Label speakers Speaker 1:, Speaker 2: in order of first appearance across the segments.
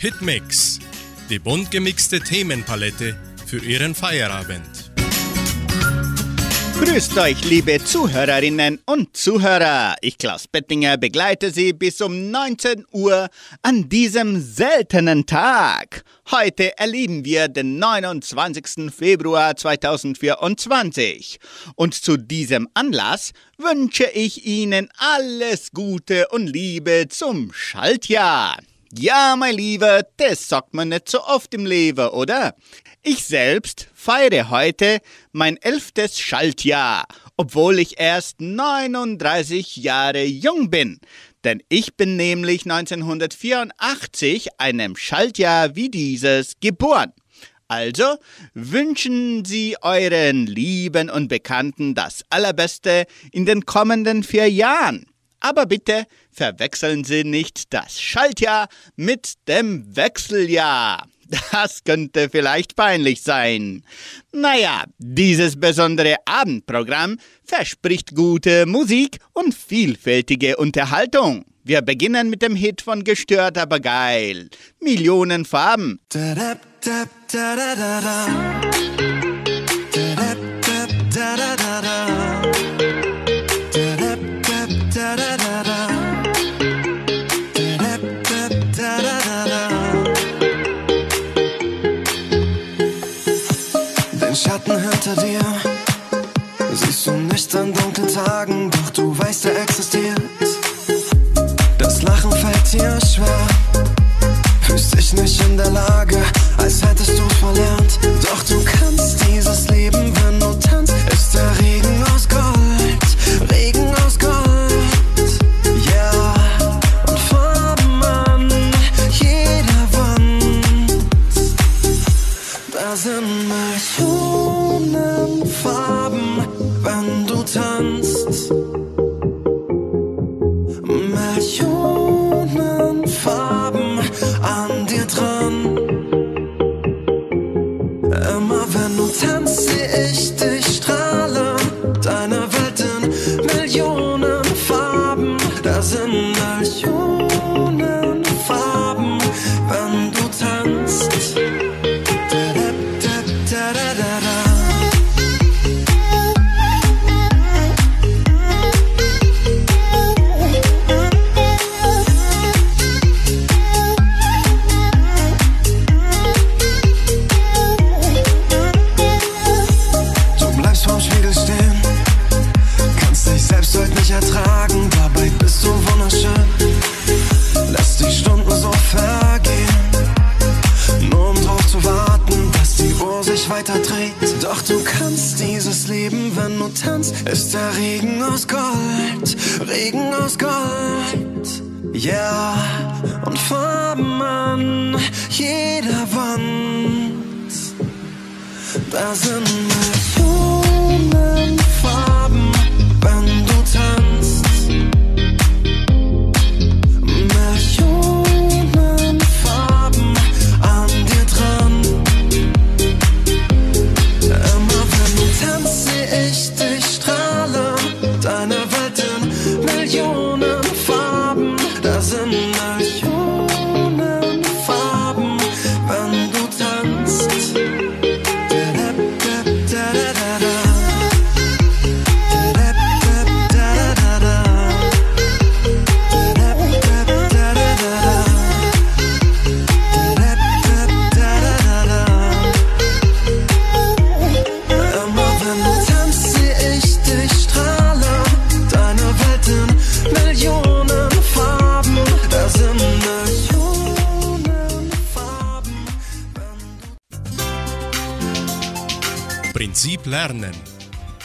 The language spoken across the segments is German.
Speaker 1: Hitmix, die bunt gemixte Themenpalette für Ihren Feierabend.
Speaker 2: Grüßt euch, liebe Zuhörerinnen und Zuhörer. Ich, Klaus Bettinger, begleite Sie bis um 19 Uhr an diesem seltenen Tag. Heute erleben wir den 29. Februar 2024. Und zu diesem Anlass wünsche ich Ihnen alles Gute und Liebe zum Schaltjahr. Ja, mein Lieber, das sagt man nicht so oft im Leben, oder? Ich selbst feiere heute mein elftes Schaltjahr, obwohl ich erst 39 Jahre jung bin. Denn ich bin nämlich 1984, einem Schaltjahr wie dieses, geboren. Also wünschen Sie euren Lieben und Bekannten das Allerbeste in den kommenden vier Jahren. Aber bitte verwechseln Sie nicht das Schaltjahr mit dem Wechseljahr. Das könnte vielleicht peinlich sein. Naja, dieses besondere Abendprogramm verspricht gute Musik und vielfältige Unterhaltung. Wir beginnen mit dem Hit von Gestört aber geil. Millionen Farben. Da, da, da,
Speaker 3: Tagen, doch du weißt, er existiert. Das Lachen fällt dir schwer. Fühlst dich nicht in der Lage, als hättest du verlernt.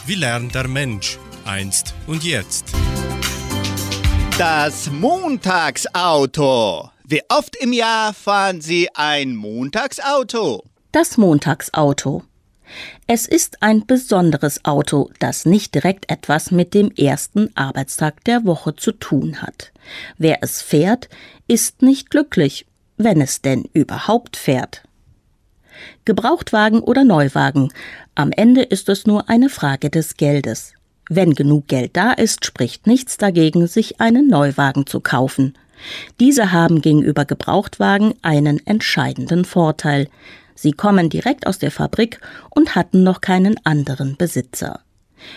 Speaker 1: Wie lernt der Mensch einst und jetzt?
Speaker 2: Das Montagsauto. Wie oft im Jahr fahren Sie ein Montagsauto?
Speaker 4: Das Montagsauto. Es ist ein besonderes Auto, das nicht direkt etwas mit dem ersten Arbeitstag der Woche zu tun hat. Wer es fährt, ist nicht glücklich, wenn es denn überhaupt fährt. Gebrauchtwagen oder Neuwagen, am Ende ist es nur eine Frage des Geldes. Wenn genug Geld da ist, spricht nichts dagegen, sich einen Neuwagen zu kaufen. Diese haben gegenüber Gebrauchtwagen einen entscheidenden Vorteil. Sie kommen direkt aus der Fabrik und hatten noch keinen anderen Besitzer.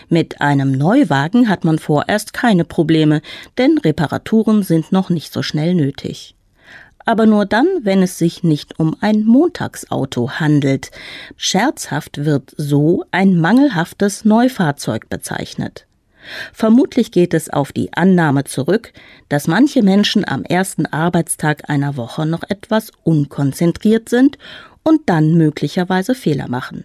Speaker 4: Mit einem Neuwagen hat man vorerst keine Probleme, denn Reparaturen sind noch nicht so schnell nötig. Aber nur dann, wenn es sich nicht um ein Montagsauto handelt. Scherzhaft wird so ein mangelhaftes Neufahrzeug bezeichnet. Vermutlich geht es auf die Annahme zurück, dass manche Menschen am ersten Arbeitstag einer Woche noch etwas unkonzentriert sind und dann möglicherweise Fehler machen.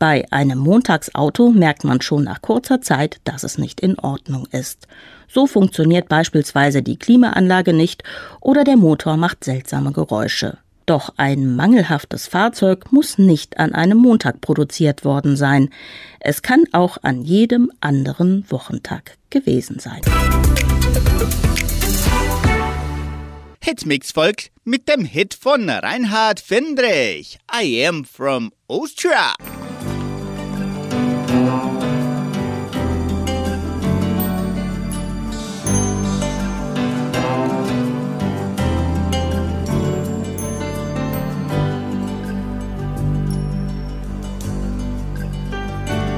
Speaker 4: Bei einem Montagsauto merkt man schon nach kurzer Zeit, dass es nicht in Ordnung ist. So funktioniert beispielsweise die Klimaanlage nicht oder der Motor macht seltsame Geräusche. Doch ein mangelhaftes Fahrzeug muss nicht an einem Montag produziert worden sein. Es kann auch an jedem anderen Wochentag gewesen sein.
Speaker 2: Hitmix folgt mit dem Hit von Reinhard Fendrich. I am from Austria.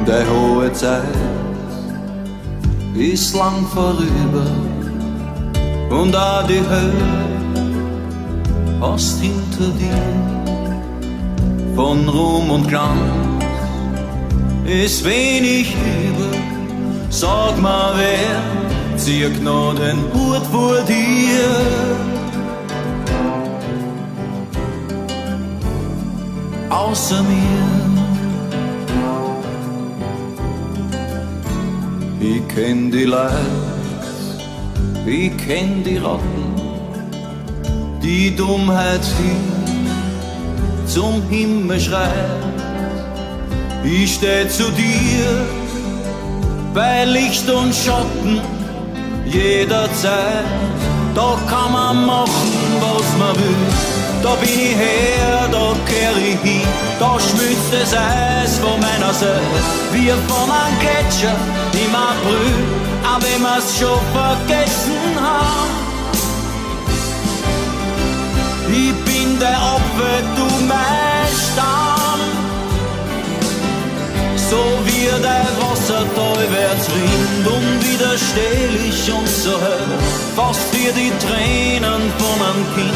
Speaker 5: Der hohe Zeit ist lang vorüber und da die Hölle hast hinter dir von Ruhm und Glanz ist wenig über. Sag mal, wer zieht noch den Hut vor dir? Außer mir. Ich kenn die Leid, ich kenn die Ratten, die Dummheit die zum Himmel schreit. Ich steh zu dir bei Licht und Schatten jederzeit. Da kann man machen, was man will. Da bin ich her, da kehr ich hin, da schmilzt das Eis von meiner Seite. Wir von einem Gletscher im April, auch wenn schon vergessen haben. Ich bin der Opfer, du mein Stamm. So wie der Wassertal wird's rinnt, unwiderstehlich und so hell, fast wie die Tränen von einem Kind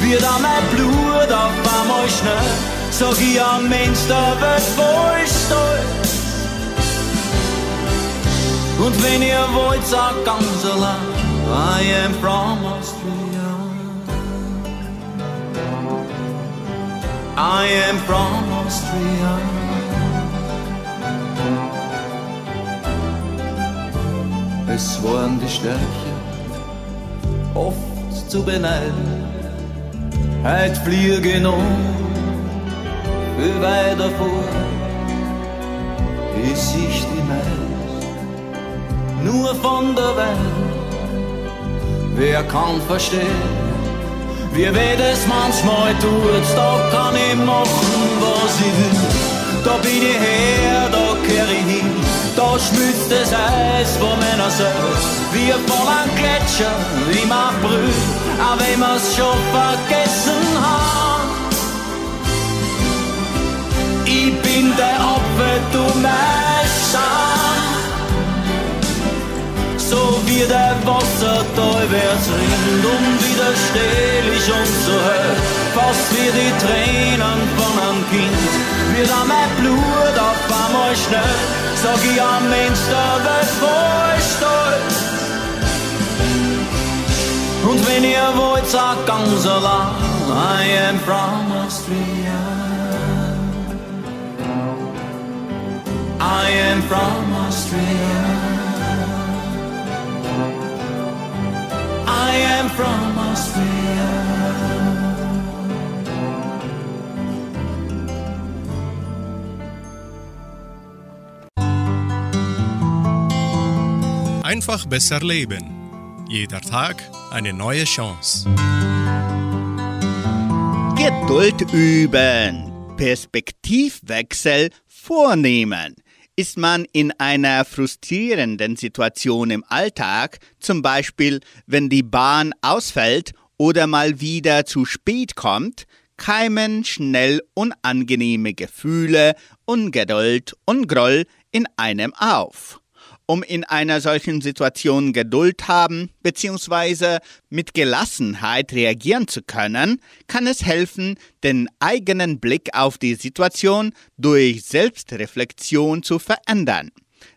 Speaker 5: wird an mein Blut auf einmal schnell. Sag ich am Mensch, der wird voll stolz. Und wenn ihr wollt, sag ganz allein, I am from Austria. I am from Austria. Es waren die Stärke oft zu beneiden Heut fliege noch viel weiter vor, bis ich die meist nur von der Welt. Wer kann verstehen, wie weh das manchmal tut, da kann ich machen, was ich will. Da bin ich her, da kehr ich hin, da schmilzt das Eis von meiner wie von einem Gletscher im April auch wenn wir's schon vergessen hat. Ich bin der Opfer, du mein Scham. So wie der Wassertal wird's rinnt, unwiderstehlich und so hell, fast wie die Tränen von einem Kind. Wird an mein Blut auf einmal schnell, sag ich am Mensch der voll stolz. Und wenn ihr wollt, sagt ganz allein, I am from Austria. I am from Austria. I am from Austria.
Speaker 1: Einfach besser leben. Jeder Tag eine neue Chance.
Speaker 2: Geduld üben. Perspektivwechsel vornehmen. Ist man in einer frustrierenden Situation im Alltag, zum Beispiel wenn die Bahn ausfällt oder mal wieder zu spät kommt, keimen schnell unangenehme Gefühle, Ungeduld und Groll in einem auf. Um in einer solchen Situation Geduld haben bzw. mit Gelassenheit reagieren zu können, kann es helfen, den eigenen Blick auf die Situation durch Selbstreflexion zu verändern.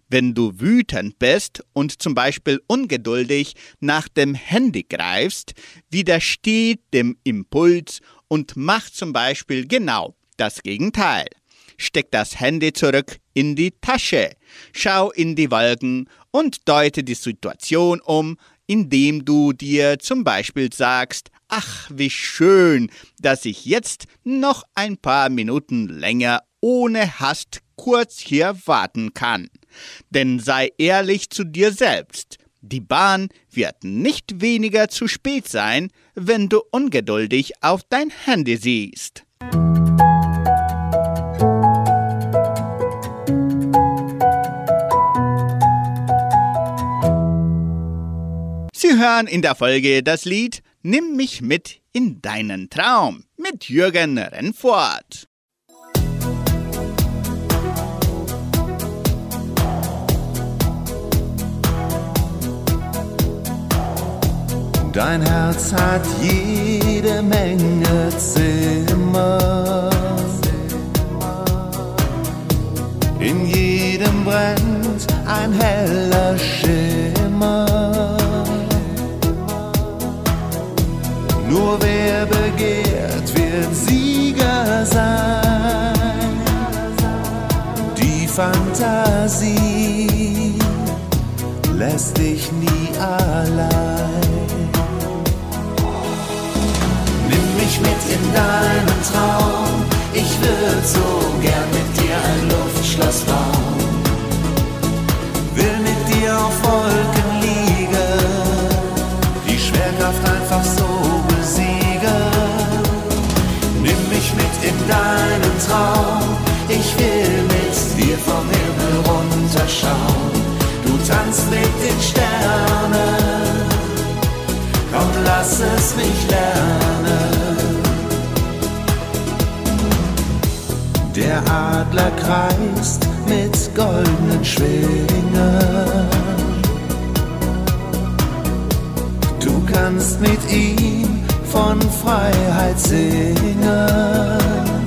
Speaker 2: Wenn du wütend bist und zum Beispiel ungeduldig nach dem Handy greifst, widersteht dem Impuls und mach zum Beispiel genau das Gegenteil. Steck das Handy zurück in die Tasche, schau in die Wolken und deute die Situation um, indem du dir zum Beispiel sagst, ach, wie schön, dass ich jetzt noch ein paar Minuten länger ohne Hast kurz hier warten kann. Denn sei ehrlich zu dir selbst. Die Bahn wird nicht weniger zu spät sein, wenn du ungeduldig auf dein Handy siehst. Sie hören in der Folge das Lied Nimm mich mit in deinen Traum mit Jürgen Rennfort.
Speaker 6: Dein Herz hat jede Menge Zimmer. In jedem brennt ein heller Nur wer begehrt, wird Sieger sein. Die Fantasie lässt dich nie allein. mich mit in deinen Traum. Ich würde so gern mit dir ein Luftschloss bauen. Will mit dir auf Wolken liegen, die Schwerkraft einfach so deinen Traum. Ich will mit dir vom Himmel runterschauen. Du tanzt mit den Sternen. Komm, lass es mich lernen. Der Adler kreist mit goldenen Schwingen. Du kannst mit ihm von Freiheit singen.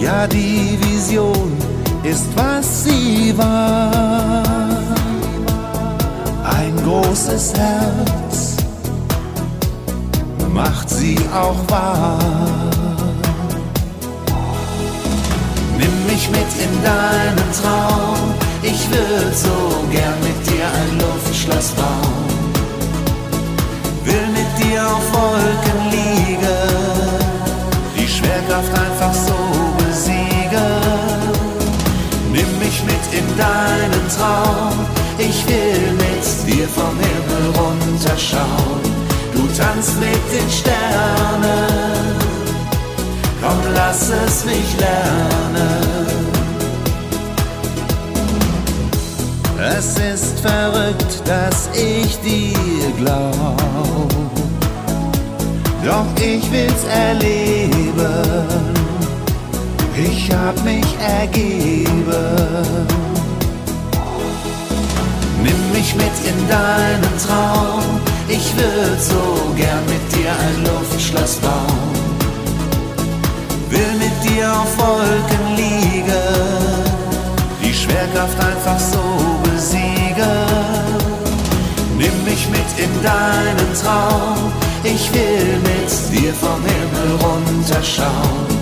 Speaker 6: Ja, die Vision ist, was sie war. Ein großes Herz macht sie auch wahr. Nimm mich mit in deinen Traum. Ich würde so gern mit dir ein Luftschloss bauen. Will mit dir auf Wolken liegen. Die Schwerkraft einfach so besiegen. Nimm mich mit in deinen Traum. Ich will mit dir vom Himmel runterschauen. Du tanzt mit den Sternen. Komm, lass es mich lernen. Es ist verrückt, dass ich dir glaub. Doch ich will's erleben. Ich hab mich ergeben. Nimm mich mit in deinen Traum. Ich würd so gern mit dir ein Luftschloss bauen will mit dir auf Wolken liegen, die Schwerkraft einfach so besiegen. Nimm mich mit in deinen Traum, ich will mit dir vom Himmel runterschauen.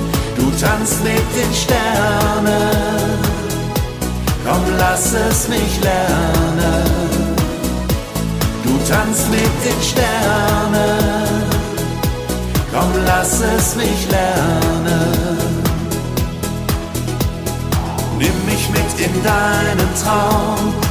Speaker 6: Du tanzt mit den Sternen, komm lass es mich lernen. Du tanzt mit den Sternen komm lass es mich lernen. Nimm mich mit in deinen Traum.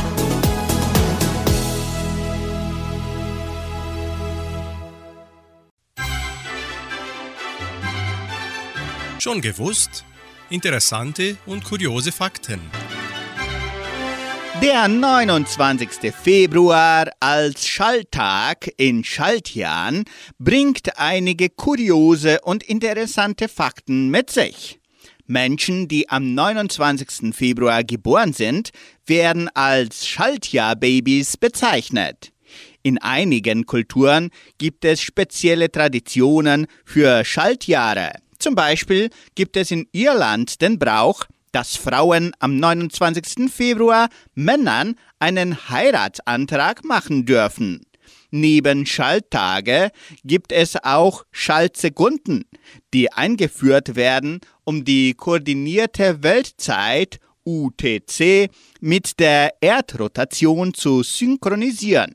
Speaker 1: Schon gewusst? interessante und kuriose Fakten.
Speaker 2: Der 29. Februar als Schalltag in Schaltjahren bringt einige kuriose und interessante Fakten mit sich. Menschen, die am 29. Februar geboren sind, werden als Schaltjahrbabys bezeichnet. In einigen Kulturen gibt es spezielle Traditionen für Schaltjahre. Zum Beispiel gibt es in Irland den Brauch, dass Frauen am 29. Februar Männern einen Heiratsantrag machen dürfen. Neben Schalttage gibt es auch Schaltsekunden, die eingeführt werden, um die koordinierte Weltzeit UTC mit der Erdrotation zu synchronisieren.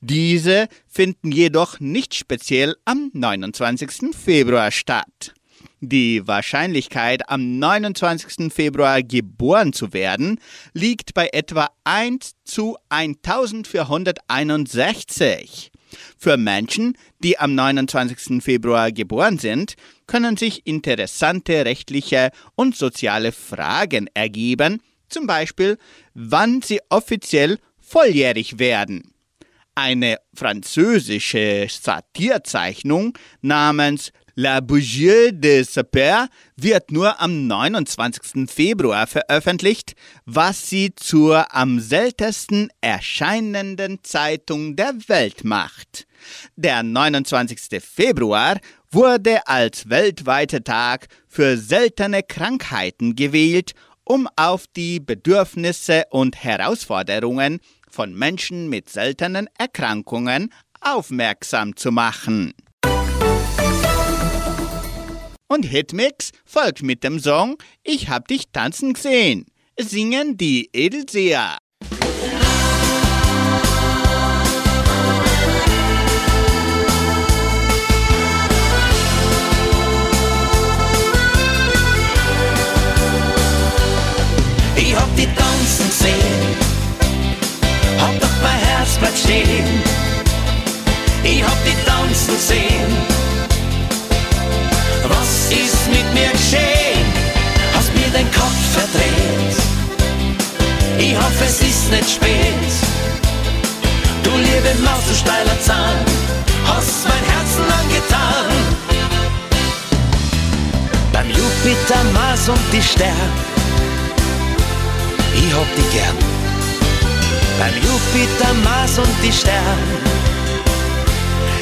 Speaker 2: Diese finden jedoch nicht speziell am 29. Februar statt. Die Wahrscheinlichkeit, am 29. Februar geboren zu werden, liegt bei etwa 1 zu 1461. Für Menschen, die am 29. Februar geboren sind, können sich interessante rechtliche und soziale Fragen ergeben, zum Beispiel, wann sie offiziell volljährig werden. Eine französische Satirzeichnung namens La Bougie de Sapeur wird nur am 29. Februar veröffentlicht, was sie zur am seltensten erscheinenden Zeitung der Welt macht. Der 29. Februar wurde als weltweiter Tag für seltene Krankheiten gewählt, um auf die Bedürfnisse und Herausforderungen von Menschen mit seltenen Erkrankungen aufmerksam zu machen. Und Hitmix folgt mit dem Song Ich hab dich tanzen gesehen. Singen die Edelseher.
Speaker 7: Ich hab die tanzen gesehen, hab doch mein Herz bleibt stehen. Ich hab die tanzen gesehen mir geschehen? Hast mir den Kopf verdreht? Ich hoffe, es ist nicht spät. Du liebe Maus, du steiler Zahn, hast mein Herzen angetan. Beim Jupiter, Mars und die Sterne, ich hab dich gern. Beim Jupiter, Mars und die Sterne,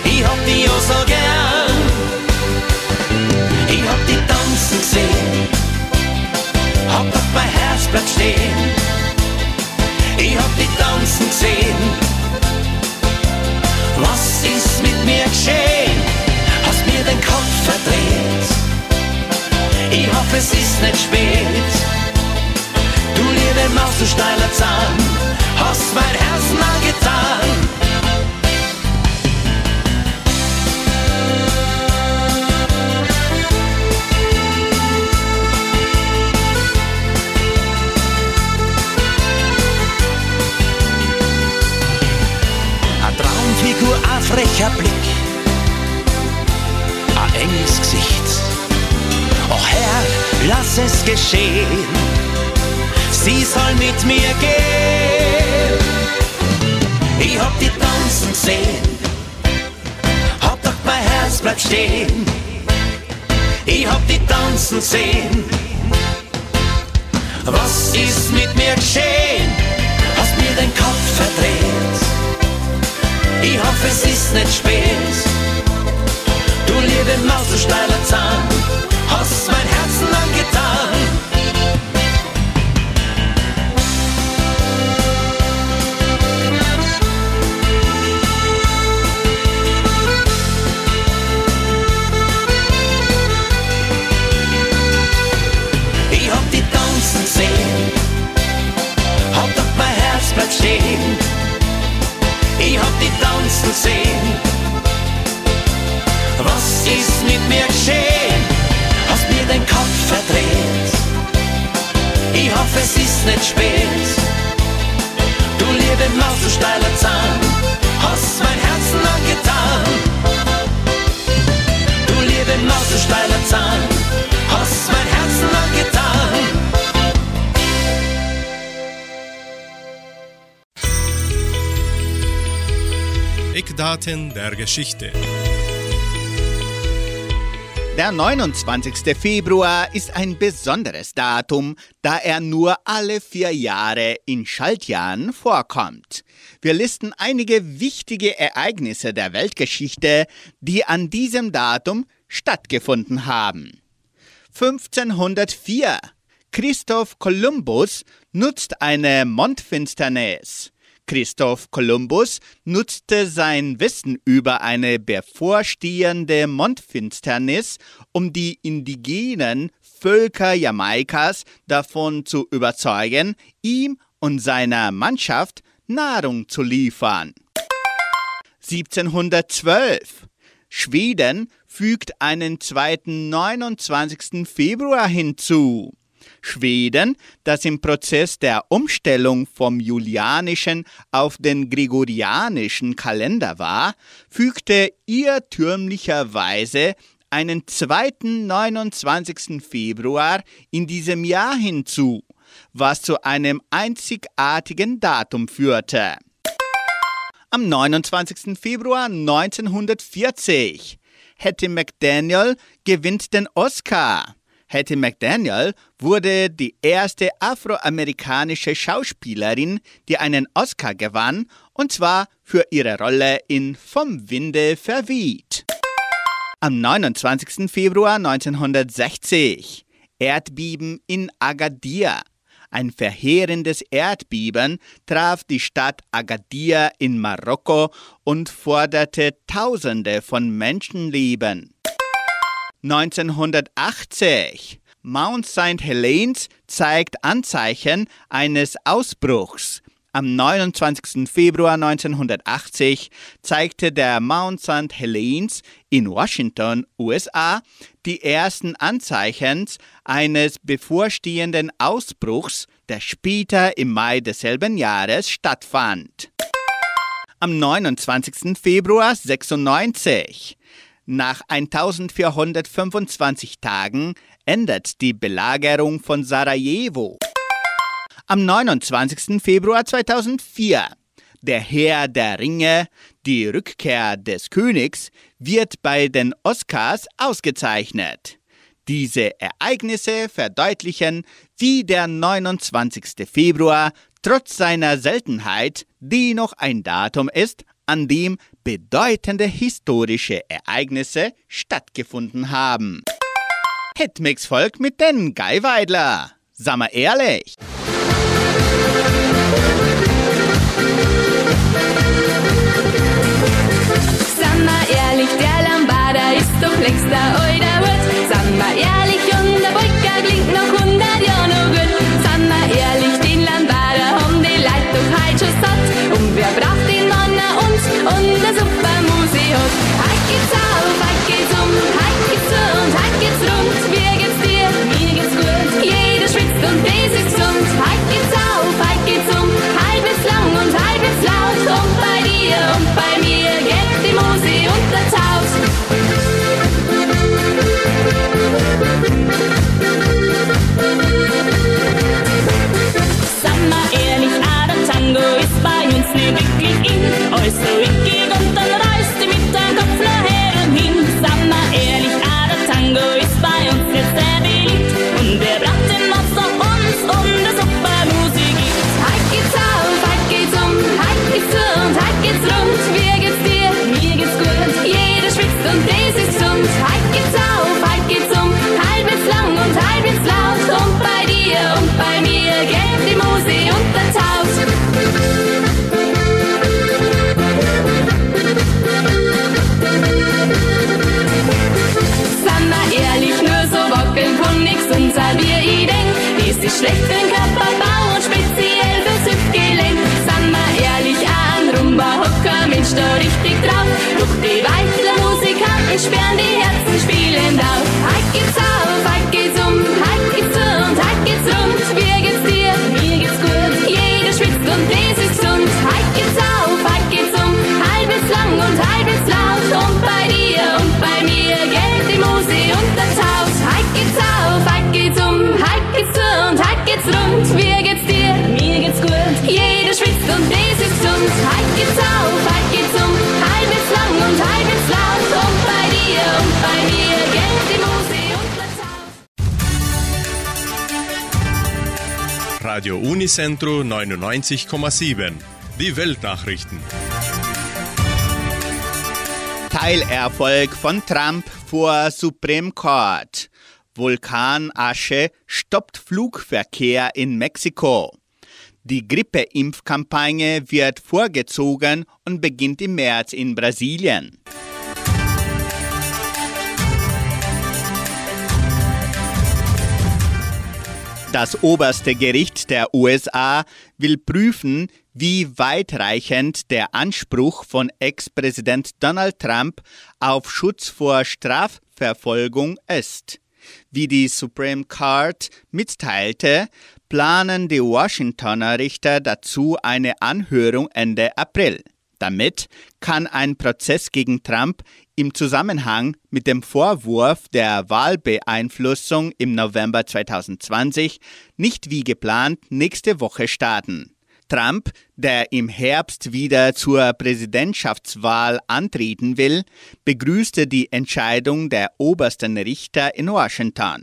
Speaker 7: ich hab dich auch so gern. Ich hab die tanzen gesehen, hab auf mein Herz bleibt stehen. Ich hab die tanzen gesehen, was ist mit mir geschehen? Hast mir den Kopf verdreht, ich hoffe es ist nicht spät. Du liebe Maus, du steiler Zahn, hast mein Herz angetan. Figur, ein frecher Blick, ein enges Gesicht. Oh Herr, lass es geschehen, sie soll mit mir gehen. Ich hab die tanzen gesehen, hab doch mein Herz bleibt stehen. Ich hab die tanzen sehen. Was ist mit mir geschehen? Hast mir den Kopf verdreht? Ich hoffe, es ist nicht spät. Du liebe Maus, du steiler Zahn, hast mein Herzen angetan.
Speaker 1: Zutaten der Geschichte.
Speaker 2: Der 29. Februar ist ein besonderes Datum, da er nur alle vier Jahre in Schaltjahren vorkommt. Wir listen einige wichtige Ereignisse der Weltgeschichte, die an diesem Datum stattgefunden haben. 1504 Christoph Kolumbus nutzt eine Mondfinsternis. Christoph Kolumbus nutzte sein Wissen über eine bevorstehende Mondfinsternis, um die indigenen Völker Jamaikas davon zu überzeugen, ihm und seiner Mannschaft Nahrung zu liefern. 1712 Schweden fügt einen zweiten 29. Februar hinzu. Schweden, das im Prozess der Umstellung vom julianischen auf den gregorianischen Kalender war, fügte irrtümlicherweise einen zweiten 29. Februar in diesem Jahr hinzu, was zu einem einzigartigen Datum führte. Am 29. Februar 1940 Hattie McDaniel gewinnt den Oscar. Hattie McDaniel wurde die erste afroamerikanische Schauspielerin, die einen Oscar gewann, und zwar für ihre Rolle in Vom Winde verweht. Am 29. Februar 1960 Erdbeben in Agadir. Ein verheerendes Erdbeben traf die Stadt Agadir in Marokko und forderte Tausende von Menschenleben. 1980 Mount St. Helens zeigt Anzeichen eines Ausbruchs. Am 29. Februar 1980 zeigte der Mount St. Helens in Washington, USA, die ersten Anzeichen eines bevorstehenden Ausbruchs, der später im Mai desselben Jahres stattfand. Am 29. Februar 96 nach 1425 Tagen endet die Belagerung von Sarajevo. Am 29. Februar 2004 der Herr der Ringe, die Rückkehr des Königs, wird bei den Oscars ausgezeichnet. Diese Ereignisse verdeutlichen, wie der 29. Februar trotz seiner Seltenheit dennoch ein Datum ist, an dem bedeutende historische Ereignisse stattgefunden haben. Hitmix folgt mit den Geiweidler. Sag mal ehrlich.
Speaker 1: Radio Unicentro 99,7. Die Weltnachrichten.
Speaker 2: Teilerfolg von Trump vor Supreme Court. Vulkanasche stoppt Flugverkehr in Mexiko. Die Grippeimpfkampagne wird vorgezogen und beginnt im März in Brasilien. Das oberste Gericht der USA will prüfen, wie weitreichend der Anspruch von Ex-Präsident Donald Trump auf Schutz vor Strafverfolgung ist. Wie die Supreme Court mitteilte, planen die Washingtoner Richter dazu eine Anhörung Ende April. Damit kann ein Prozess gegen Trump im Zusammenhang mit dem Vorwurf der Wahlbeeinflussung im November 2020 nicht wie geplant nächste Woche starten. Trump, der im Herbst wieder zur Präsidentschaftswahl antreten will, begrüßte die Entscheidung der obersten Richter in Washington.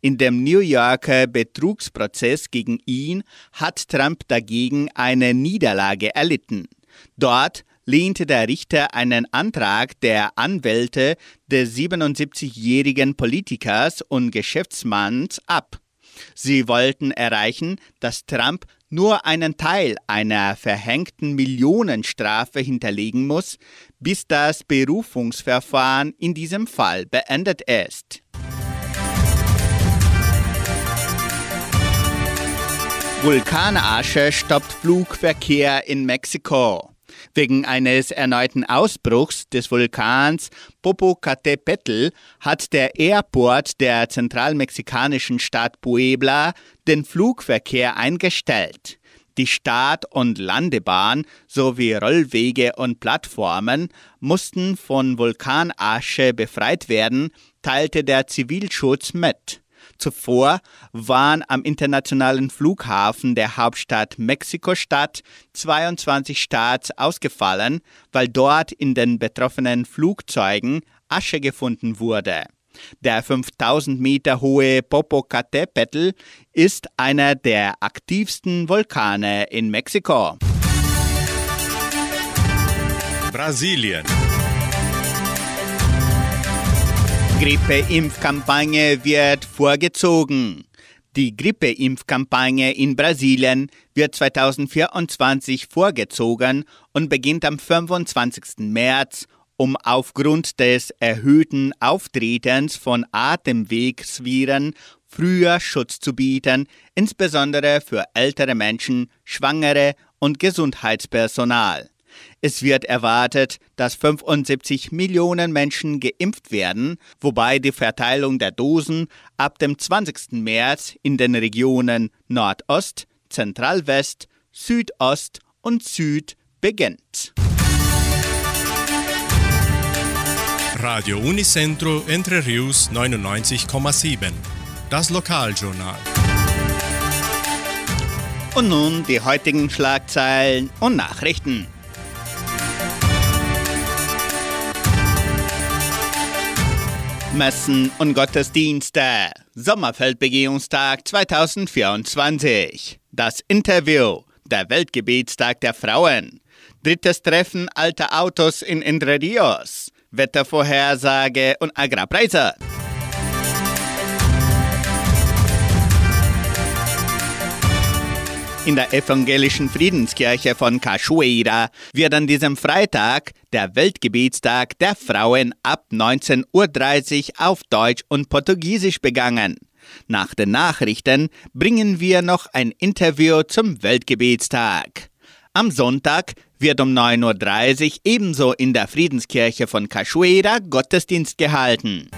Speaker 2: In dem New Yorker Betrugsprozess gegen ihn hat Trump dagegen eine Niederlage erlitten. Dort lehnte der Richter einen Antrag der Anwälte des 77-jährigen Politikers und Geschäftsmanns ab. Sie wollten erreichen, dass Trump nur einen Teil einer verhängten Millionenstrafe hinterlegen muss, bis das Berufungsverfahren in diesem Fall beendet ist. Vulkanasche stoppt Flugverkehr in Mexiko. Wegen eines erneuten Ausbruchs des Vulkans Popocatépetl hat der Airport der zentralmexikanischen Stadt Puebla den Flugverkehr eingestellt. Die Start- und Landebahn sowie Rollwege und Plattformen mussten von Vulkanasche befreit werden, teilte der Zivilschutz mit. Zuvor waren am internationalen Flughafen der Hauptstadt Mexiko-Stadt 22 Starts ausgefallen, weil dort in den betroffenen Flugzeugen Asche gefunden wurde. Der 5000 Meter hohe Popocatépetl ist einer der aktivsten Vulkane in Mexiko.
Speaker 1: Brasilien.
Speaker 2: Grippeimpfkampagne wird vorgezogen. Die Grippeimpfkampagne in Brasilien wird 2024 vorgezogen und beginnt am 25. März, um aufgrund des erhöhten Auftretens von Atemwegsviren früher Schutz zu bieten, insbesondere für ältere Menschen, Schwangere und Gesundheitspersonal. Es wird erwartet, dass 75 Millionen Menschen geimpft werden, wobei die Verteilung der Dosen ab dem 20. März in den Regionen Nordost, Zentralwest, Südost und Süd beginnt.
Speaker 1: Radio Unicentro Entre Rius 99,7. Das Lokaljournal.
Speaker 2: Und nun die heutigen Schlagzeilen und Nachrichten. Messen und Gottesdienste. Sommerfeldbegehungstag 2024. Das Interview. Der Weltgebetstag der Frauen. Drittes Treffen alter Autos in Entre Rios. Wettervorhersage und Agrarpreise. In der evangelischen Friedenskirche von Cachoeira wird an diesem Freitag der Weltgebetstag der Frauen ab 19.30 Uhr auf Deutsch und Portugiesisch begangen. Nach den Nachrichten bringen wir noch ein Interview zum Weltgebetstag. Am Sonntag wird um 9.30 Uhr ebenso in der Friedenskirche von Cachoeira Gottesdienst gehalten.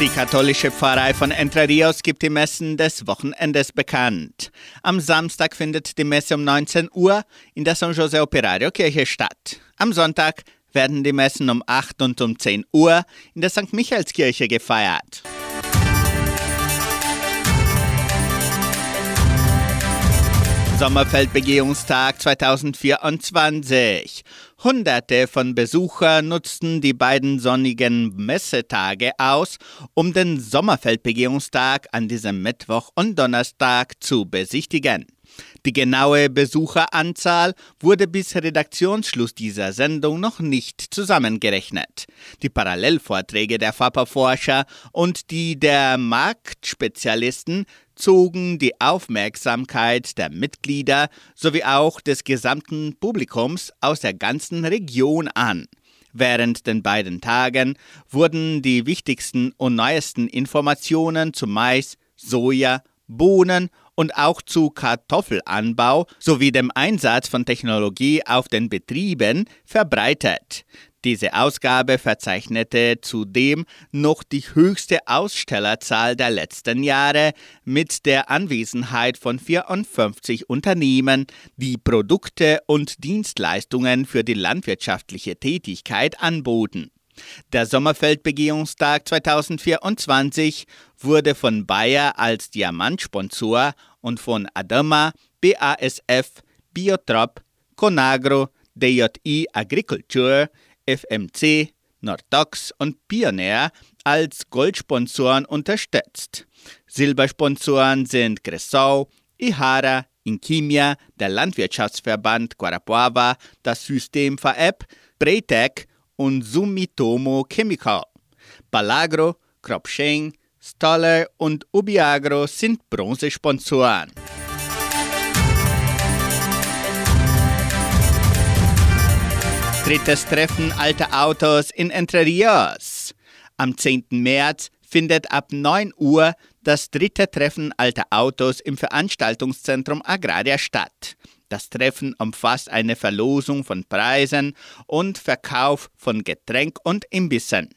Speaker 2: Die katholische Pfarrei von Entre Rios gibt die Messen des Wochenendes bekannt. Am Samstag findet die Messe um 19 Uhr in der San José Operario Kirche statt. Am Sonntag werden die Messen um 8 und um 10 Uhr in der St. Michaelskirche gefeiert. Sommerfeldbegehungstag 2024. Hunderte von Besuchern nutzten die beiden sonnigen Messetage aus, um den Sommerfeldbegehungstag an diesem Mittwoch und Donnerstag zu besichtigen. Die genaue Besucheranzahl wurde bis Redaktionsschluss dieser Sendung noch nicht zusammengerechnet. Die Parallelvorträge der FAPA-Forscher und die der Marktspezialisten zogen die Aufmerksamkeit der Mitglieder sowie auch des gesamten Publikums aus der ganzen Region an. Während den beiden Tagen wurden die wichtigsten und neuesten Informationen zu Mais, Soja, Bohnen und auch zu Kartoffelanbau sowie dem Einsatz von Technologie auf den Betrieben verbreitet. Diese Ausgabe verzeichnete zudem noch die höchste Ausstellerzahl der letzten Jahre mit der Anwesenheit von 54 Unternehmen, die Produkte und Dienstleistungen für die landwirtschaftliche Tätigkeit anboten. Der Sommerfeldbegehungstag 2024 wurde von Bayer als Diamantsponsor und von Adama, BASF, Biotrop, Conagro, DJI Agriculture, FMC, Nordox und Pioneer als Goldsponsoren unterstützt. Silbersponsoren sind Cressau, Ihara, Inkimia, der Landwirtschaftsverband Guarapuava, das System FAEP, Braytec und Sumitomo Chemical. Balagro, Cropsheng, Stoller und Ubiagro sind Bronzesponsoren. Drittes Treffen alter Autos in Entre Rios. Am 10. März findet ab 9 Uhr das dritte Treffen alter Autos im Veranstaltungszentrum Agraria statt. Das Treffen umfasst eine Verlosung von Preisen und Verkauf von Getränk und Imbissen.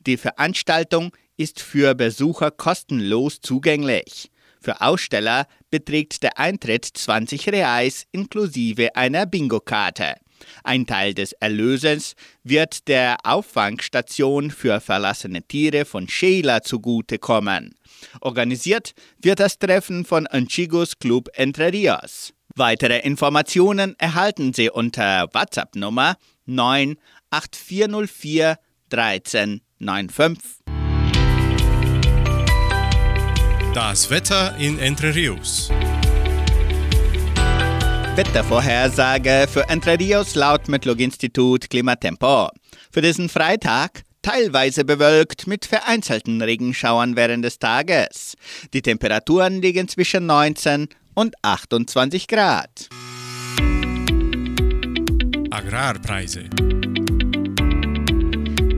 Speaker 2: Die Veranstaltung ist für Besucher kostenlos zugänglich. Für Aussteller beträgt der Eintritt 20 Reais inklusive einer Bingo-Karte. Ein Teil des Erlöses wird der Auffangstation für verlassene Tiere von Sheila zugutekommen. Organisiert wird das Treffen von Anchigos Club Entre Rios. Weitere Informationen erhalten Sie unter WhatsApp-Nummer 98404 1395.
Speaker 1: Das Wetter in Entre Rios.
Speaker 2: Wettervorhersage für Entre Rios laut Metlog-Institut Klimatempo. Für diesen Freitag teilweise bewölkt mit vereinzelten Regenschauern während des Tages. Die Temperaturen liegen zwischen 19 und 28 Grad.
Speaker 1: Agrarpreise.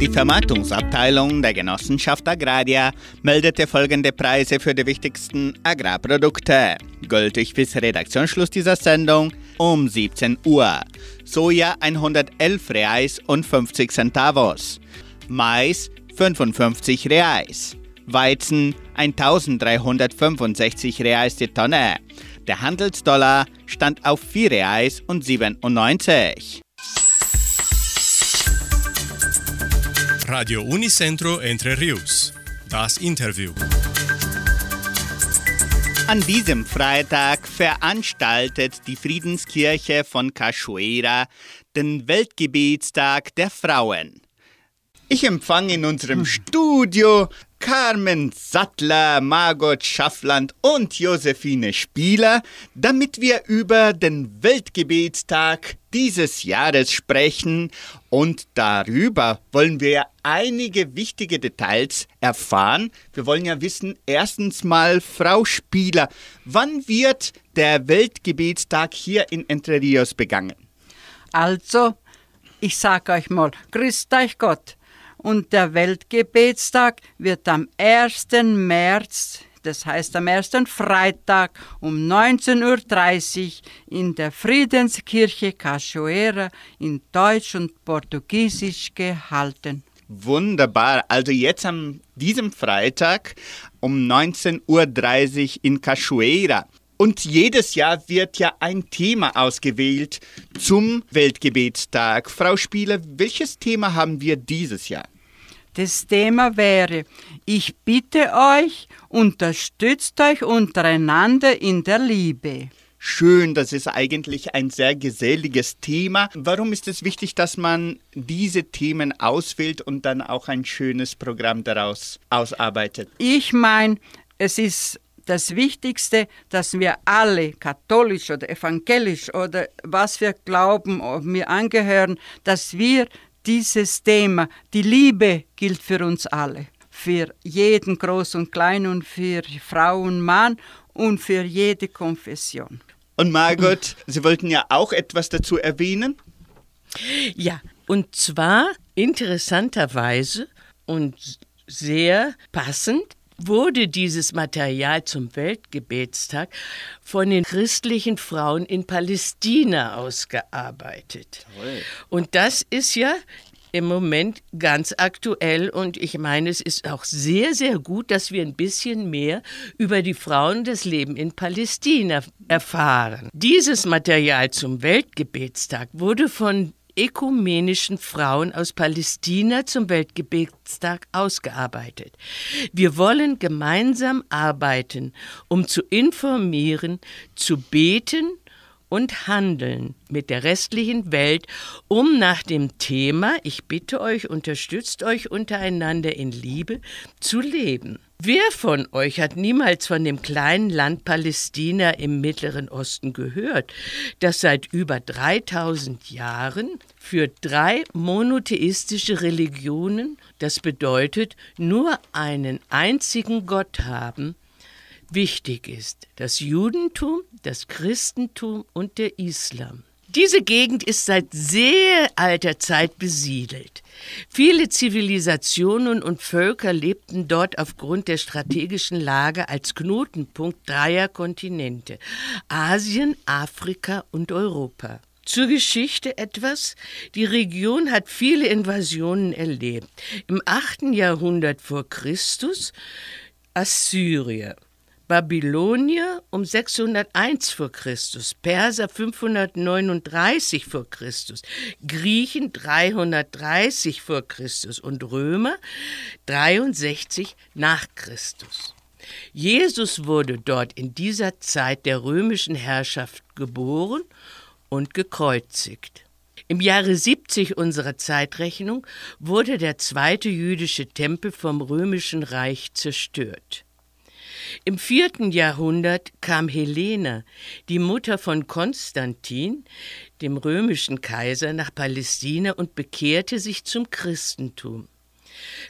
Speaker 2: Die Vermarktungsabteilung der Genossenschaft Agraria meldete folgende Preise für die wichtigsten Agrarprodukte. Gültig bis Redaktionsschluss dieser Sendung um 17 Uhr. Soja 111 Reais und 50 Centavos. Mais 55 Reais. Weizen 1365 Reais die Tonne. Der Handelsdollar stand auf 4 Reais und 97.
Speaker 1: Radio Unicentro Entre Rios. Das Interview.
Speaker 2: An diesem Freitag veranstaltet die Friedenskirche von Cachoeira den Weltgebetstag der Frauen. Ich empfange in unserem Studio Carmen Sattler, Margot Schaffland und Josephine Spieler, damit wir über den Weltgebetstag dieses Jahres sprechen und darüber wollen wir einige wichtige Details erfahren. Wir wollen ja wissen, erstens mal, Frau Spieler, wann wird der Weltgebetstag hier in Entre Rios begangen?
Speaker 8: Also, ich sag euch mal, grüßt euch Gott. Und der Weltgebetstag wird am 1. März, das heißt am ersten Freitag um 19.30 Uhr in der Friedenskirche Cachoeira in Deutsch und Portugiesisch gehalten.
Speaker 2: Wunderbar. Also jetzt am diesem Freitag um 19.30 Uhr in Cachoeira. Und jedes Jahr wird ja ein Thema ausgewählt zum Weltgebetstag. Frau Spieler, welches Thema haben wir dieses Jahr?
Speaker 8: Das Thema wäre, ich bitte euch, unterstützt euch untereinander in der Liebe.
Speaker 2: schön, das ist eigentlich ein sehr geselliges Thema. Warum ist es wichtig, dass man diese Themen auswählt und dann auch ein schönes Programm daraus ausarbeitet?
Speaker 8: Ich meine, es ist das Wichtigste, dass wir alle, katholisch oder evangelisch oder was wir glauben, ob wir angehören, dass wir dieses Thema, die Liebe gilt für uns alle, für jeden Groß und Klein und für Frau und Mann und für jede Konfession.
Speaker 2: Und Margot, Sie wollten ja auch etwas dazu erwähnen?
Speaker 9: Ja, und zwar interessanterweise und sehr passend wurde dieses Material zum Weltgebetstag von den christlichen Frauen in Palästina ausgearbeitet. Toll. Und das ist ja im Moment ganz aktuell und ich meine, es ist auch sehr, sehr gut, dass wir ein bisschen mehr über die Frauen das Leben in Palästina erfahren. Dieses Material zum Weltgebetstag wurde von ökumenischen Frauen aus Palästina zum Weltgebetstag ausgearbeitet. Wir wollen gemeinsam arbeiten, um zu informieren, zu beten und handeln mit der restlichen Welt, um nach dem Thema, ich bitte euch, unterstützt euch untereinander in Liebe, zu leben. Wer von euch hat niemals von dem kleinen Land Palästina im Mittleren Osten gehört, das seit über 3000 Jahren für drei monotheistische Religionen, das bedeutet nur einen einzigen Gott haben, wichtig ist, das Judentum, das Christentum und der Islam. Diese Gegend ist seit sehr alter Zeit besiedelt. Viele Zivilisationen und Völker lebten dort aufgrund der strategischen Lage als Knotenpunkt dreier Kontinente Asien, Afrika und Europa. Zur Geschichte etwas. Die Region hat viele Invasionen erlebt. Im 8. Jahrhundert vor Christus Assyrier, Babylonier um 601 vor Christus, Perser 539 vor Christus, Griechen 330 vor Christus und Römer 63 nach Christus. Jesus wurde dort in dieser Zeit der römischen Herrschaft geboren und gekreuzigt. Im Jahre 70 unserer Zeitrechnung wurde der zweite jüdische Tempel vom römischen Reich zerstört. Im vierten Jahrhundert kam Helena, die Mutter von Konstantin, dem römischen Kaiser, nach Palästina und bekehrte sich zum Christentum.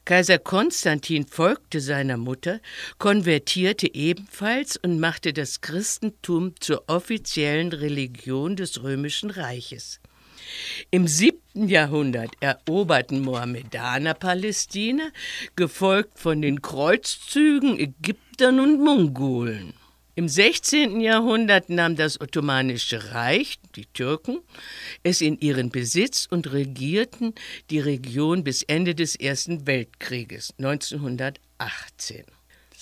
Speaker 9: Kaiser Konstantin folgte seiner Mutter, konvertierte ebenfalls und machte das Christentum zur offiziellen Religion des römischen Reiches. Im siebten Jahrhundert eroberten Mohammedaner Palästina, gefolgt von den Kreuzzügen Ägyptern und Mongolen. Im 16. Jahrhundert nahm das Ottomanische Reich, die Türken, es in ihren Besitz und regierten die Region bis Ende des Ersten Weltkrieges 1918.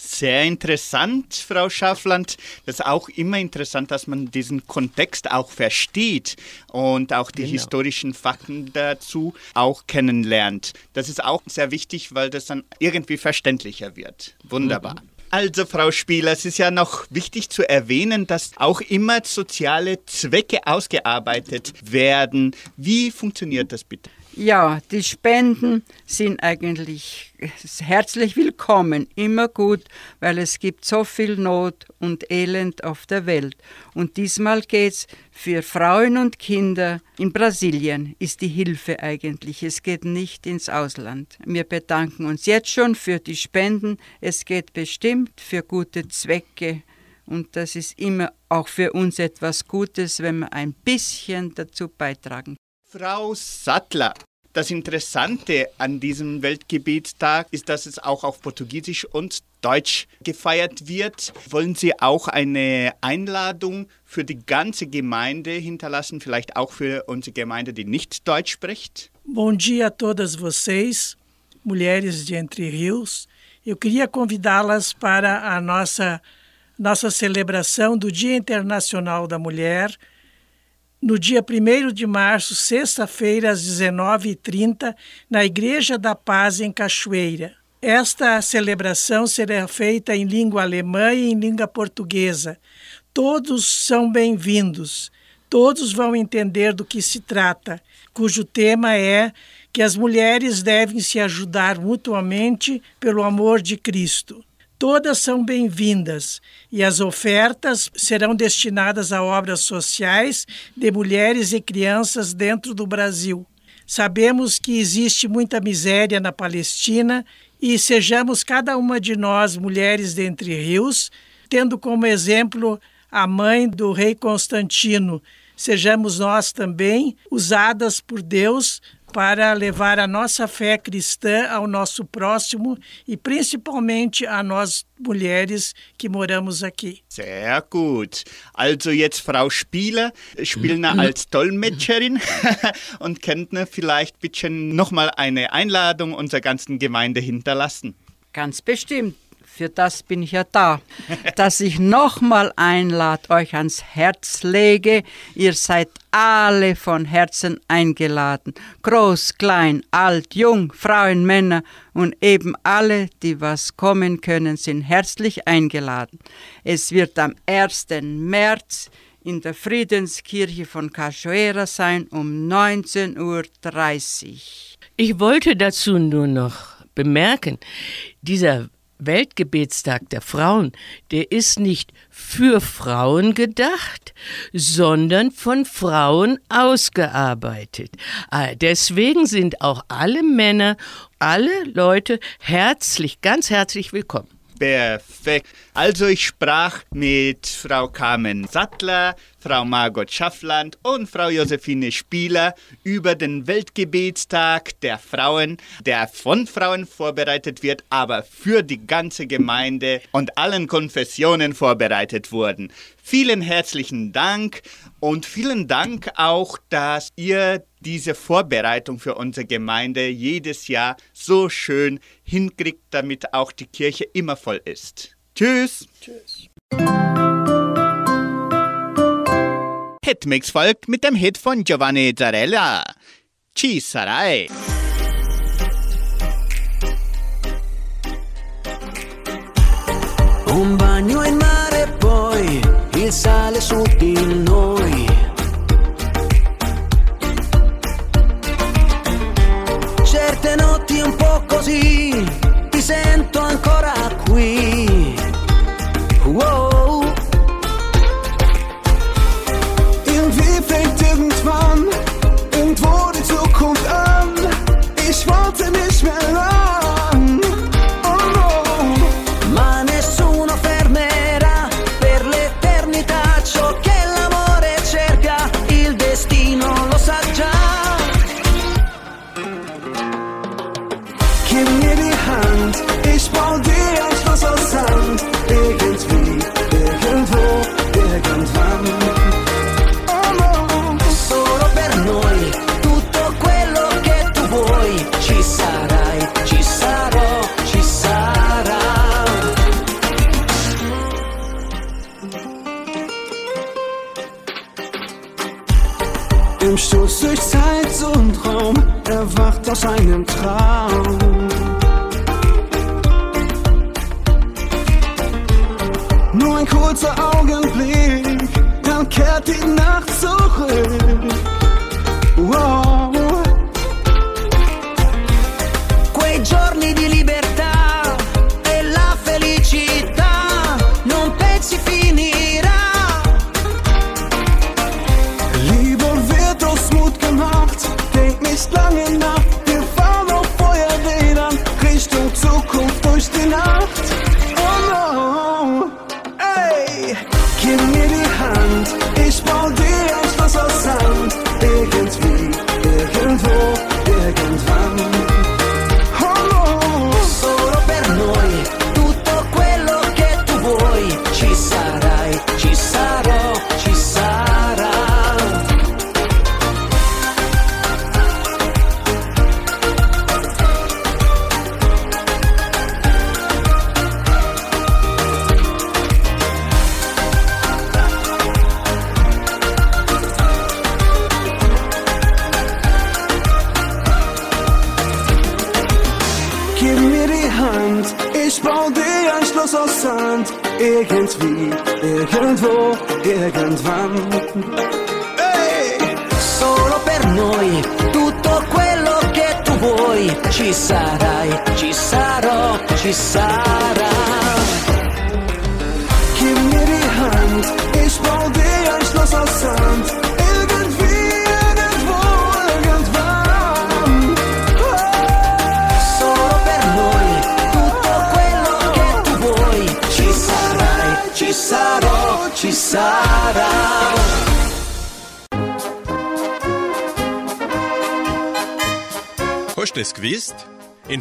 Speaker 2: Sehr interessant, Frau Schaffland. Das ist auch immer interessant, dass man diesen Kontext auch versteht und auch die genau. historischen Fakten dazu auch kennenlernt. Das ist auch sehr wichtig, weil das dann irgendwie verständlicher wird. Wunderbar. Mhm. Also, Frau Spieler, es ist ja noch wichtig zu erwähnen, dass auch immer soziale Zwecke ausgearbeitet werden. Wie funktioniert das bitte?
Speaker 8: Ja, die Spenden sind eigentlich herzlich willkommen, immer gut, weil es gibt so viel Not und Elend auf der Welt. Und diesmal geht es für Frauen und Kinder in Brasilien, ist die Hilfe eigentlich. Es geht nicht ins Ausland. Wir bedanken uns jetzt schon für die Spenden. Es geht bestimmt für gute Zwecke. Und das ist immer auch für uns etwas Gutes, wenn wir ein bisschen dazu beitragen
Speaker 2: Frau Sattler, das Interessante an diesem Weltgebietstag ist, dass es auch auf Portugiesisch und Deutsch gefeiert wird. Wollen Sie auch eine Einladung für die ganze Gemeinde hinterlassen, vielleicht auch für unsere Gemeinde, die nicht Deutsch spricht?
Speaker 10: Bom dia a todas vocês, mulheres de Entre Rios. Eu queria convidá-las para a nossa nossa celebração do Dia Internacional da Mulher, no dia 1 de março, sexta-feira, às 19h30, na Igreja da Paz, em Cachoeira. Esta celebração será feita em língua alemã e em língua portuguesa. Todos são bem-vindos. Todos vão entender do que se trata, cujo tema é que as mulheres devem se ajudar mutuamente pelo amor de Cristo. Todas são bem-vindas e as ofertas serão destinadas a obras sociais de mulheres e crianças dentro do Brasil. Sabemos que existe muita miséria na Palestina e sejamos cada uma de nós, mulheres de Entre Rios, tendo como exemplo a mãe do rei Constantino, sejamos nós também usadas por Deus para levar a nossa fé cristã ao nosso próximo e principalmente a nós mulheres que moramos aqui.
Speaker 2: Sehr gut. Also jetzt Frau Spieler, Spielner als Dolmetscherin und könnte vielleicht bitte nochmal eine Einladung unserer ganzen Gemeinde hinterlassen.
Speaker 8: Ganz bestimmt. Für das bin ich ja da, dass ich nochmal einlade, euch ans Herz lege. Ihr seid alle von Herzen eingeladen. Groß, klein, alt, jung, Frauen, Männer und eben alle, die was kommen können, sind herzlich eingeladen. Es wird am 1. März in der Friedenskirche von Cachoeira sein um 19.30 Uhr.
Speaker 9: Ich wollte dazu nur noch bemerken, dieser Weltgebetstag der Frauen, der ist nicht für Frauen gedacht, sondern von Frauen ausgearbeitet. Ah, Deswegen sind auch alle Männer, alle Leute herzlich, ganz herzlich willkommen.
Speaker 2: Perfekt. Also ich sprach mit Frau Carmen Sattler, Frau Margot Schaffland und Frau Josephine Spieler über den Weltgebetstag der Frauen, der von Frauen vorbereitet wird, aber für die ganze Gemeinde und allen Konfessionen vorbereitet wurden. Vielen herzlichen Dank und vielen Dank auch, dass ihr diese Vorbereitung für unsere Gemeinde jedes Jahr so schön hinkriegt, damit auch die Kirche immer voll ist. Tschüss.
Speaker 10: Tschüss.
Speaker 2: Hitmix folgt mit dem Hit von Giovanni Zarella. Ci sarai.
Speaker 7: Un bagno in mare poi il sale su di noi. Ti sento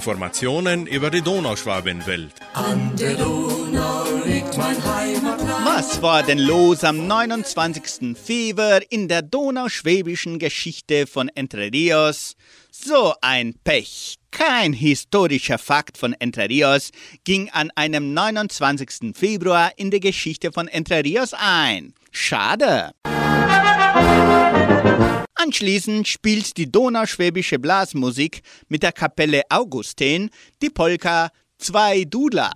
Speaker 1: Informationen über die Donauschwabenwelt.
Speaker 2: Was war denn los am 29. Februar in der donauschwäbischen Geschichte von Entre Rios? So ein Pech. Kein historischer Fakt von Entre Rios ging an einem 29. Februar in die Geschichte von Entre Rios ein. Schade. Anschließend spielt die donauschwäbische Blasmusik mit der Kapelle Augustin die Polka Zwei Dudler.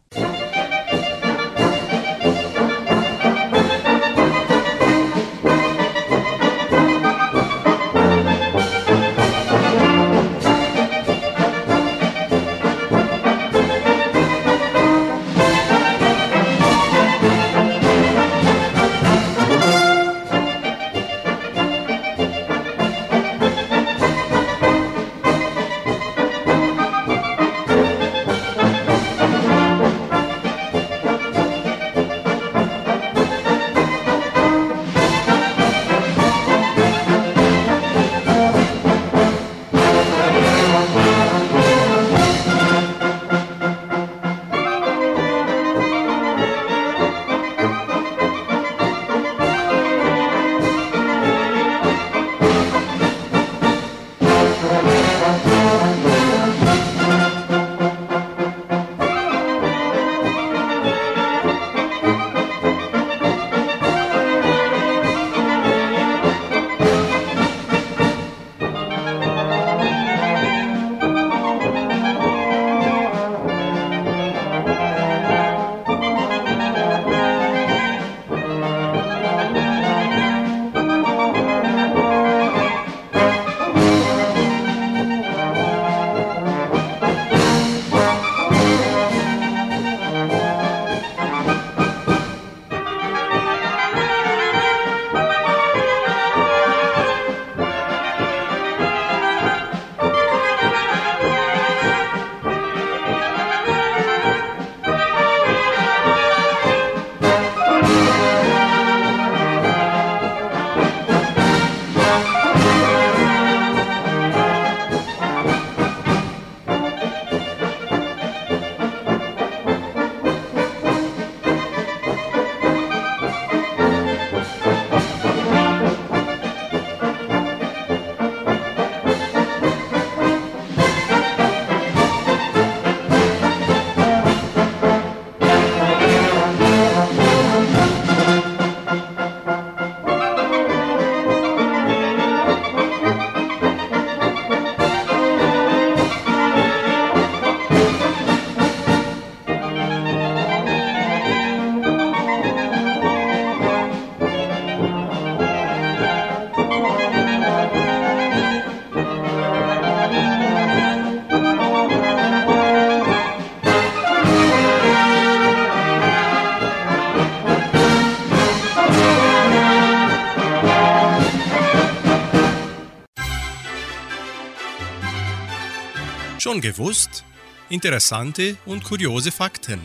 Speaker 1: Schon gewusst? Interessante und kuriose Fakten.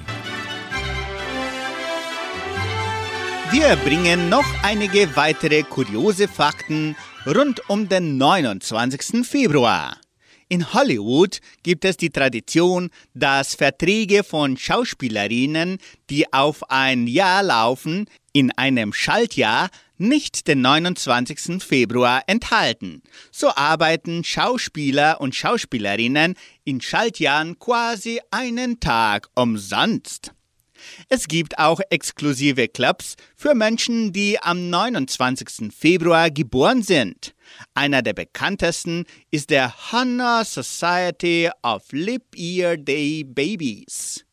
Speaker 2: Wir bringen noch einige weitere kuriose Fakten rund um den 29. Februar. In Hollywood gibt es die Tradition, dass Verträge von Schauspielerinnen, die auf ein Jahr laufen, in einem Schaltjahr nicht den 29. Februar enthalten. So arbeiten Schauspieler und Schauspielerinnen in Schaltjahren quasi einen Tag umsonst. Es gibt auch exklusive Clubs für Menschen, die am 29. Februar geboren sind. Einer der bekanntesten ist der Hannah Society of Leap Year Day Babies.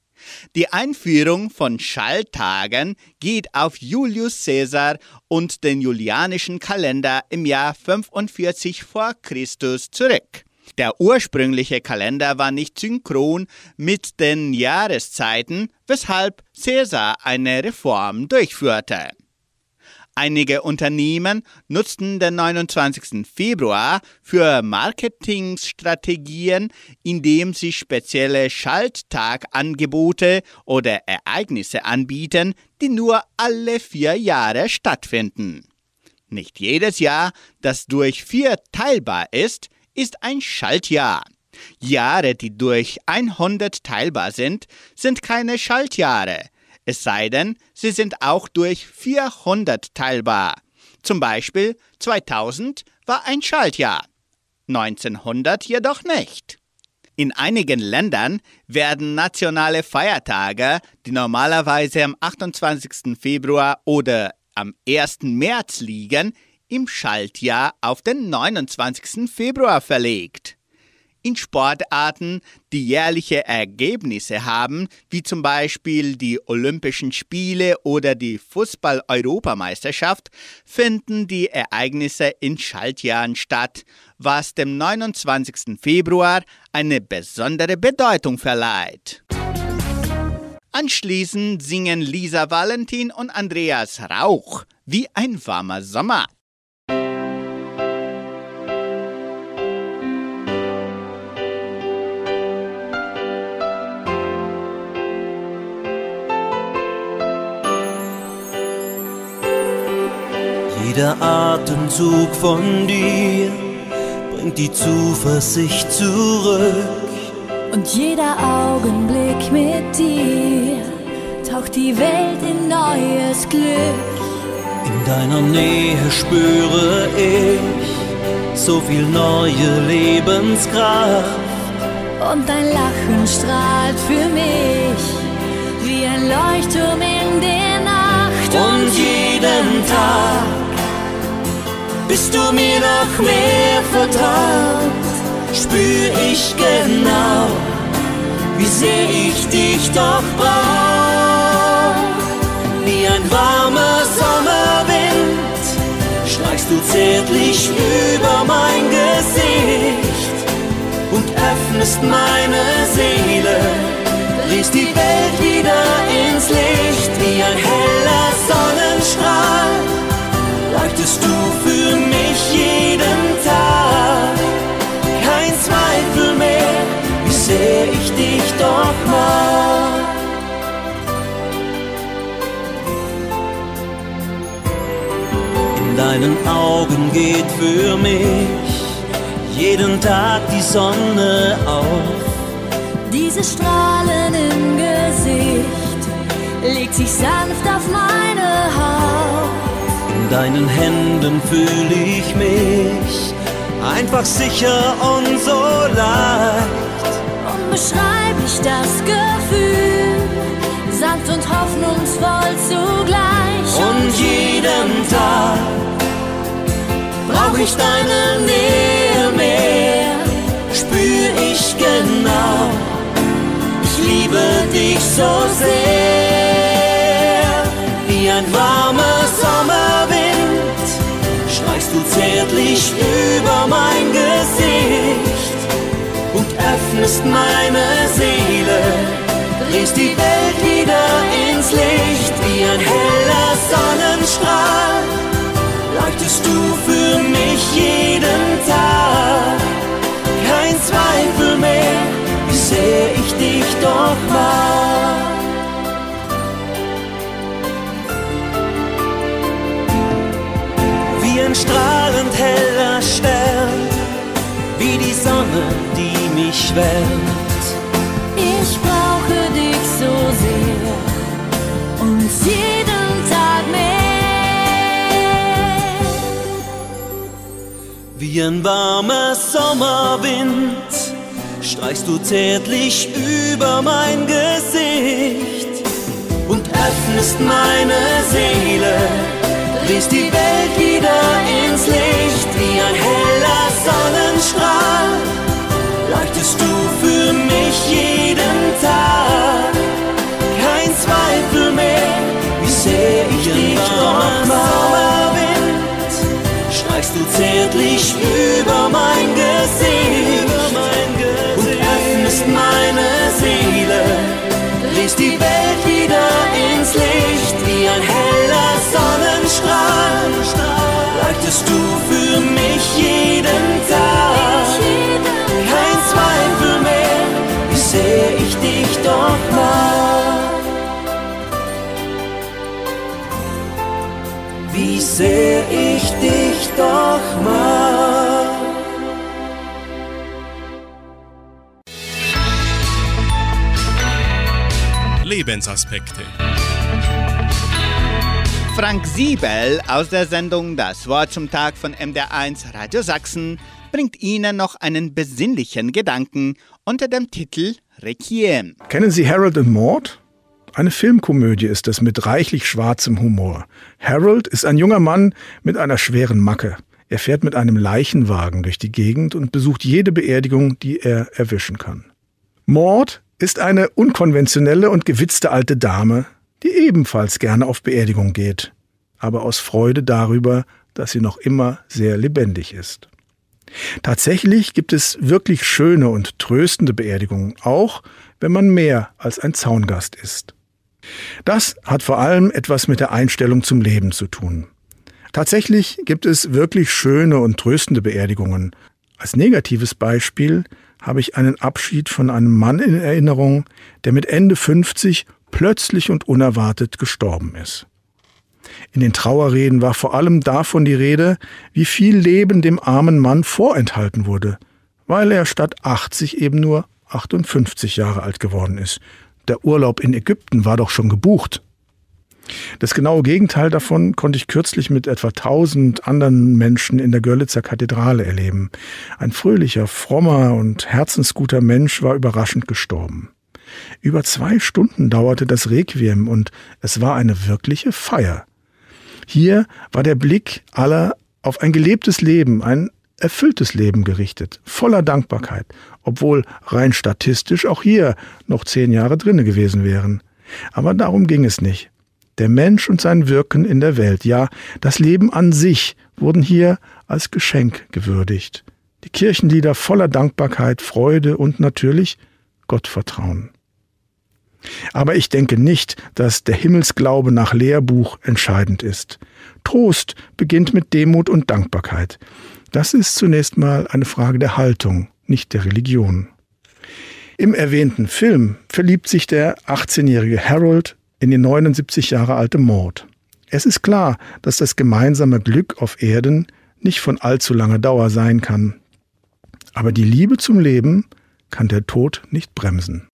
Speaker 2: Die Einführung von Schalltagen geht auf Julius Caesar und den julianischen Kalender im Jahr 45 vor Christus zurück. Der ursprüngliche Kalender war nicht synchron mit den Jahreszeiten, weshalb Caesar eine Reform durchführte. Einige Unternehmen nutzten den 29. Februar für Marketingstrategien, indem sie spezielle Schalttagangebote oder Ereignisse anbieten, die nur alle vier Jahre stattfinden. Nicht jedes Jahr, das durch vier teilbar ist, ist ein Schaltjahr. Jahre, die durch 100 teilbar sind, sind keine Schaltjahre es sei denn, sie sind auch durch 400 teilbar. Zum Beispiel 2000 war ein Schaltjahr, 1900 jedoch nicht. In einigen Ländern werden nationale Feiertage, die normalerweise am 28. Februar oder am 1. März liegen, im Schaltjahr auf den 29. Februar verlegt in Sportarten, die jährliche Ergebnisse haben, wie zum Beispiel die Olympischen Spiele oder die Fußball-Europameisterschaft, finden die Ereignisse in Schaltjahren statt, was dem 29. Februar eine besondere Bedeutung verleiht. Anschließend singen Lisa Valentin und Andreas Rauch wie ein warmer Sommer.
Speaker 5: Jeder Atemzug von dir bringt die Zuversicht zurück.
Speaker 11: Und jeder Augenblick mit dir taucht die Welt in neues Glück.
Speaker 5: In deiner Nähe spüre ich so viel neue Lebenskraft.
Speaker 11: Und dein Lachen strahlt für mich wie ein Leuchtturm in der Nacht.
Speaker 5: Und jeden Tag bist du mir noch mehr vertraut, spür ich genau, wie sehr ich dich doch brauch. Wie ein warmer Sommerwind streichst du zärtlich über mein Gesicht und öffnest meine Seele, drehst die Welt wieder ins Licht wie ein heller Sonnenstrahl leuchtest du für mich jeden Tag. Kein Zweifel mehr, wie sehr ich dich doch mag. In deinen Augen geht für mich jeden Tag die Sonne auf.
Speaker 11: Diese Strahlen im Gesicht legt sich sanft auf meine Haut
Speaker 5: deinen Händen fühle ich mich einfach sicher und so leicht.
Speaker 11: Unbeschreiblich das Gefühl, sanft und hoffnungsvoll zugleich.
Speaker 5: Und jeden Tag brauch ich deine Nähe mehr, spür ich genau. Ich liebe dich so sehr, wie ein warmer streichst du zärtlich über mein Gesicht und öffnest meine Seele, drehst die Welt wieder ins Licht wie ein heller Sonnenstrahl. Leuchtest du für mich jeden Tag, kein Zweifel mehr, wie sehr ich dich doch die mich wärmt.
Speaker 11: Ich brauche dich so sehr und jeden Tag mehr.
Speaker 5: Wie ein warmer Sommerwind streichst du zärtlich über mein Gesicht und öffnest meine Seele drehst die Welt wieder ins Licht wie ein heller Sonnenstrahl du für mich jeden Tag.
Speaker 12: Kein Zweifel mehr, wie sehr ich dich
Speaker 5: nochmal du zärtlich über mein Gesicht und öffnest meine Seele. Drehst die Welt wieder ins Licht wie ein heller Sonnenstrahl. Leuchtest du für mich jeden Tag.
Speaker 12: Doch mag.
Speaker 1: Lebensaspekte.
Speaker 2: Frank Siebel aus der Sendung Das Wort zum Tag von MDR1 Radio Sachsen bringt Ihnen noch einen besinnlichen Gedanken unter dem Titel Requiem.
Speaker 13: Kennen Sie Harold and Maud? Eine Filmkomödie ist es mit reichlich schwarzem Humor. Harold ist ein junger Mann mit einer schweren Macke. Er fährt mit einem Leichenwagen durch die Gegend und besucht jede Beerdigung, die er erwischen kann. Maud ist eine unkonventionelle und gewitzte alte Dame, die ebenfalls gerne auf Beerdigung geht, aber aus Freude darüber, dass sie noch immer sehr lebendig ist. Tatsächlich gibt es wirklich schöne und tröstende Beerdigungen, auch wenn man mehr als ein Zaungast ist. Das hat vor allem etwas mit der Einstellung zum Leben zu tun. Tatsächlich gibt es wirklich schöne und tröstende Beerdigungen. Als negatives Beispiel habe ich einen Abschied von einem Mann in Erinnerung, der mit Ende 50 plötzlich und unerwartet gestorben ist. In den Trauerreden war vor allem davon die Rede, wie viel Leben dem armen Mann vorenthalten wurde, weil er statt 80 eben nur 58 Jahre alt geworden ist. Der Urlaub in Ägypten war doch schon gebucht. Das genaue Gegenteil davon konnte ich kürzlich mit etwa tausend anderen Menschen in der Görlitzer Kathedrale erleben. Ein fröhlicher, frommer und herzensguter Mensch war überraschend gestorben. Über zwei Stunden dauerte das Requiem und es war eine wirkliche Feier. Hier war der Blick aller auf ein gelebtes Leben, ein erfülltes Leben gerichtet, voller Dankbarkeit, obwohl rein statistisch auch hier noch zehn Jahre drinne gewesen wären. Aber darum ging es nicht. Der Mensch und sein Wirken in der Welt, ja, das Leben an sich wurden hier als Geschenk gewürdigt. Die Kirchenlieder voller Dankbarkeit, Freude und natürlich Gottvertrauen. Aber ich denke nicht, dass der Himmelsglaube nach Lehrbuch entscheidend ist. Trost beginnt mit Demut und Dankbarkeit. Das ist zunächst mal eine Frage der Haltung, nicht der Religion. Im erwähnten Film verliebt sich der 18-jährige Harold in die 79 Jahre alte Maud. Es ist klar, dass das gemeinsame Glück auf Erden nicht von allzu langer Dauer sein kann. Aber die Liebe zum Leben kann der Tod nicht bremsen.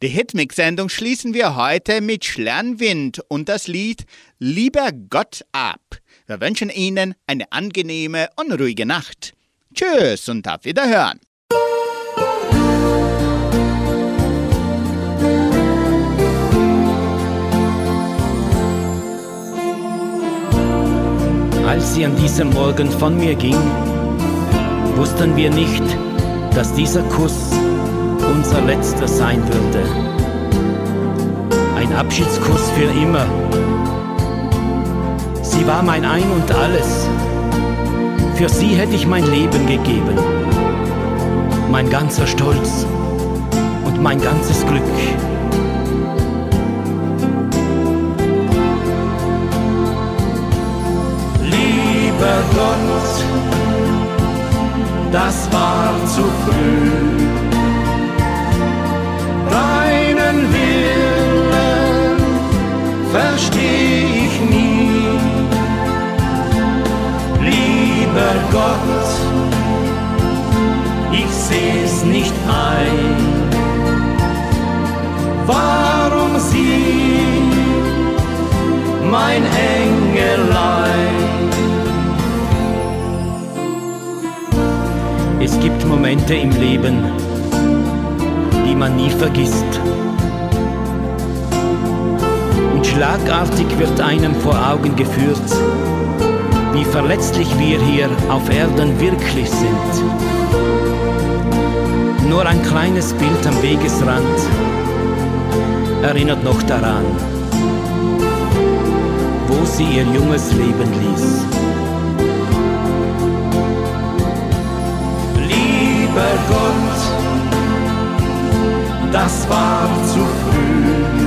Speaker 2: Die Hitmix-Sendung schließen wir heute mit Schlernwind und das Lied Lieber Gott ab. Wir wünschen Ihnen eine angenehme und ruhige Nacht. Tschüss und auf Wiederhören.
Speaker 14: Als sie an diesem Morgen von mir ging, wussten wir nicht, dass dieser Kuss unser letzter sein würde. Ein Abschiedskuss für immer. Sie war mein Ein und alles. Für sie hätte ich mein Leben gegeben. Mein ganzer Stolz und mein ganzes Glück.
Speaker 12: Lieber Gott, das war zu früh deinen Willen versteh Lieber Gott, ich seh's nicht ein. Warum sie, mein Engelein?
Speaker 14: Es gibt Momente im Leben, die man nie vergisst. Und schlagartig wird einem vor Augen geführt, wie verletzlich wir hier auf Erden wirklich sind. Nur ein kleines Bild am Wegesrand erinnert noch daran, wo sie ihr junges Leben ließ.
Speaker 12: Lieber Gott, das war zu früh.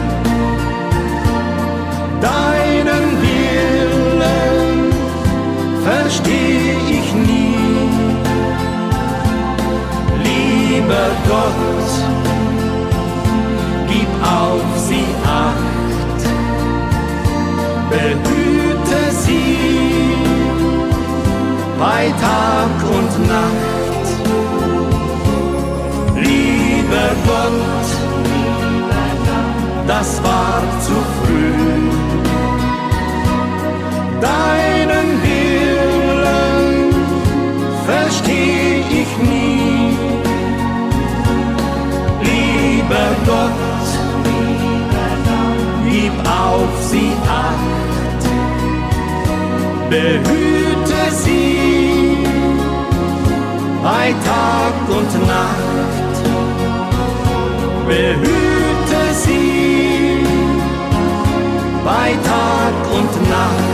Speaker 12: Deinen Willen verstehe ich nie. Lieber Gott, gib auf sie Acht, behüte
Speaker 7: sie bei Tag und Nacht. Lieber Gott, das war zu früh. Deinen Weg versteh ich nie. Lieber Gott, gib auf sie Acht, behüte sie bei Tag und Nacht, behüte sie bei Tag und Nacht.